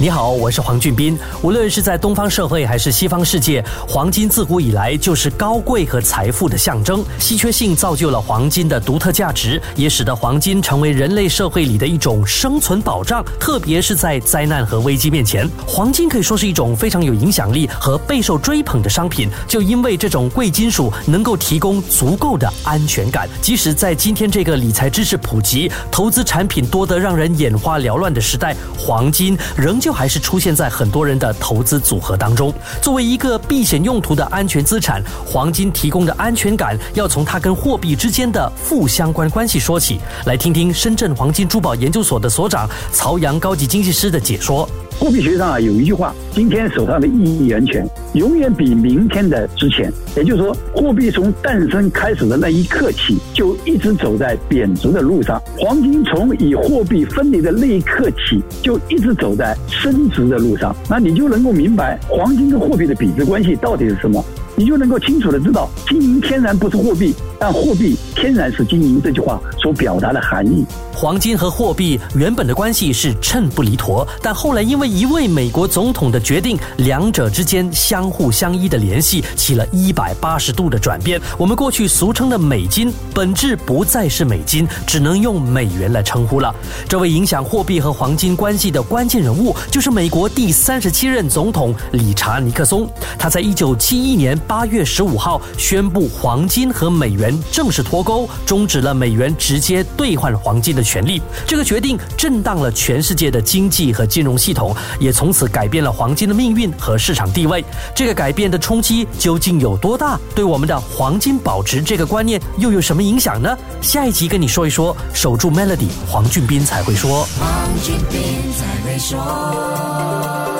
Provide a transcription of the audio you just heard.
你好，我是黄俊斌。无论是在东方社会还是西方世界，黄金自古以来就是高贵和财富的象征。稀缺性造就了黄金的独特价值，也使得黄金成为人类社会里的一种生存保障。特别是在灾难和危机面前，黄金可以说是一种非常有影响力和备受追捧的商品。就因为这种贵金属能够提供足够的安全感，即使在今天这个理财知识普及、投资产品多得让人眼花缭乱的时代，黄金仍旧。还是出现在很多人的投资组合当中。作为一个避险用途的安全资产，黄金提供的安全感要从它跟货币之间的负相关关系说起。来听听深圳黄金珠宝研究所的所长曹阳高级经济师的解说。货币学上啊有一句话：今天手上的一元钱，永远比明天的值钱。也就是说，货币从诞生开始的那一刻起，就一直走在贬值的路上；黄金从以货币分离的那一刻起，就一直走在升值的路上。那你就能够明白黄金跟货币的比值关系到底是什么。你就能够清楚的知道，金银天然不是货币，但货币天然是金银这句话所表达的含义。黄金和货币原本的关系是称不离砣，但后来因为一位美国总统的决定，两者之间相互相依的联系起了一百八十度的转变。我们过去俗称的美金，本质不再是美金，只能用美元来称呼了。这位影响货币和黄金关系的关键人物，就是美国第三十七任总统理查尼克松。他在一九七一年。八月十五号宣布，黄金和美元正式脱钩，终止了美元直接兑换黄金的权利。这个决定震荡了全世界的经济和金融系统，也从此改变了黄金的命运和市场地位。这个改变的冲击究竟有多大？对我们的黄金保值这个观念又有什么影响呢？下一集跟你说一说。守住 Melody，黄俊斌才会说。黄斌才会说。